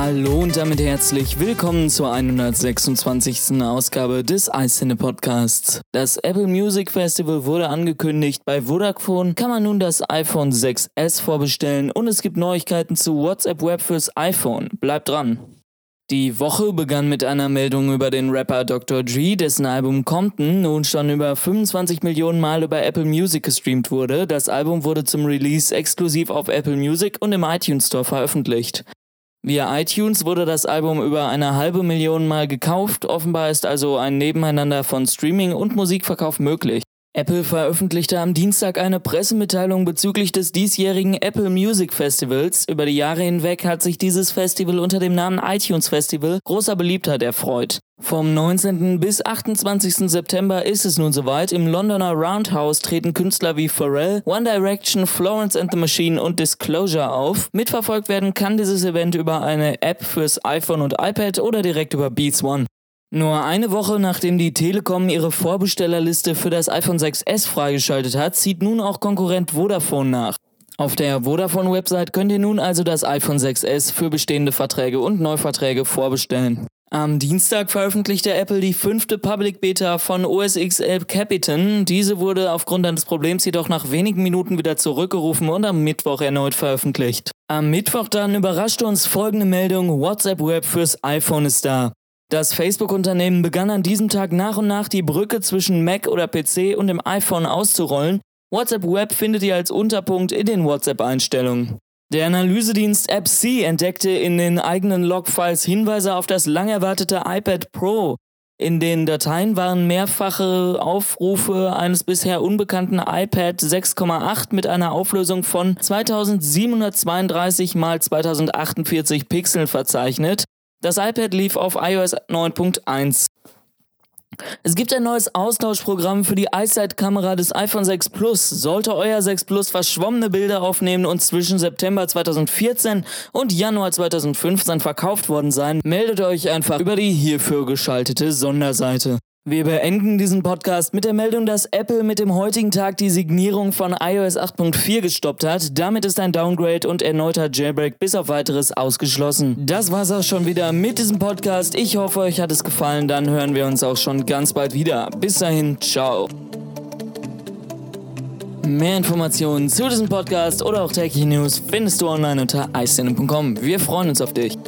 Hallo und damit herzlich willkommen zur 126. Ausgabe des iCine Podcasts. Das Apple Music Festival wurde angekündigt. Bei Vodafone kann man nun das iPhone 6s vorbestellen und es gibt Neuigkeiten zu WhatsApp Web fürs iPhone. Bleibt dran. Die Woche begann mit einer Meldung über den Rapper Dr. Dre, dessen Album Compton nun schon über 25 Millionen Mal über Apple Music gestreamt wurde. Das Album wurde zum Release exklusiv auf Apple Music und im iTunes Store veröffentlicht. Via iTunes wurde das Album über eine halbe Million Mal gekauft, offenbar ist also ein Nebeneinander von Streaming und Musikverkauf möglich. Apple veröffentlichte am Dienstag eine Pressemitteilung bezüglich des diesjährigen Apple Music Festivals. Über die Jahre hinweg hat sich dieses Festival unter dem Namen iTunes Festival großer Beliebtheit erfreut. Vom 19. bis 28. September ist es nun soweit. Im Londoner Roundhouse treten Künstler wie Pharrell, One Direction, Florence and the Machine und Disclosure auf. Mitverfolgt werden kann dieses Event über eine App fürs iPhone und iPad oder direkt über Beats One. Nur eine Woche nachdem die Telekom ihre Vorbestellerliste für das iPhone 6s freigeschaltet hat, zieht nun auch Konkurrent Vodafone nach. Auf der Vodafone-Website könnt ihr nun also das iPhone 6s für bestehende Verträge und Neuverträge vorbestellen. Am Dienstag veröffentlichte Apple die fünfte Public Beta von OS X 11 Capitan. Diese wurde aufgrund eines Problems jedoch nach wenigen Minuten wieder zurückgerufen und am Mittwoch erneut veröffentlicht. Am Mittwoch dann überraschte uns folgende Meldung, WhatsApp Web fürs iPhone ist da. Das Facebook-Unternehmen begann an diesem Tag nach und nach die Brücke zwischen Mac oder PC und dem iPhone auszurollen. WhatsApp Web findet ihr als Unterpunkt in den WhatsApp-Einstellungen. Der Analysedienst AppC entdeckte in den eigenen Logfiles Hinweise auf das lang erwartete iPad Pro. In den Dateien waren mehrfache Aufrufe eines bisher unbekannten iPad 6,8 mit einer Auflösung von 2732 x 2048 Pixeln verzeichnet. Das iPad lief auf iOS 9.1. Es gibt ein neues Austauschprogramm für die iSight-Kamera des iPhone 6 Plus. Sollte euer 6 Plus verschwommene Bilder aufnehmen und zwischen September 2014 und Januar 2015 verkauft worden sein, meldet euch einfach über die hierfür geschaltete Sonderseite. Wir beenden diesen Podcast mit der Meldung, dass Apple mit dem heutigen Tag die Signierung von iOS 8.4 gestoppt hat. Damit ist ein Downgrade und erneuter Jailbreak bis auf weiteres ausgeschlossen. Das war's auch schon wieder mit diesem Podcast. Ich hoffe, euch hat es gefallen. Dann hören wir uns auch schon ganz bald wieder. Bis dahin, ciao. Mehr Informationen zu diesem Podcast oder auch tägliche News findest du online unter iCine.com. Wir freuen uns auf dich.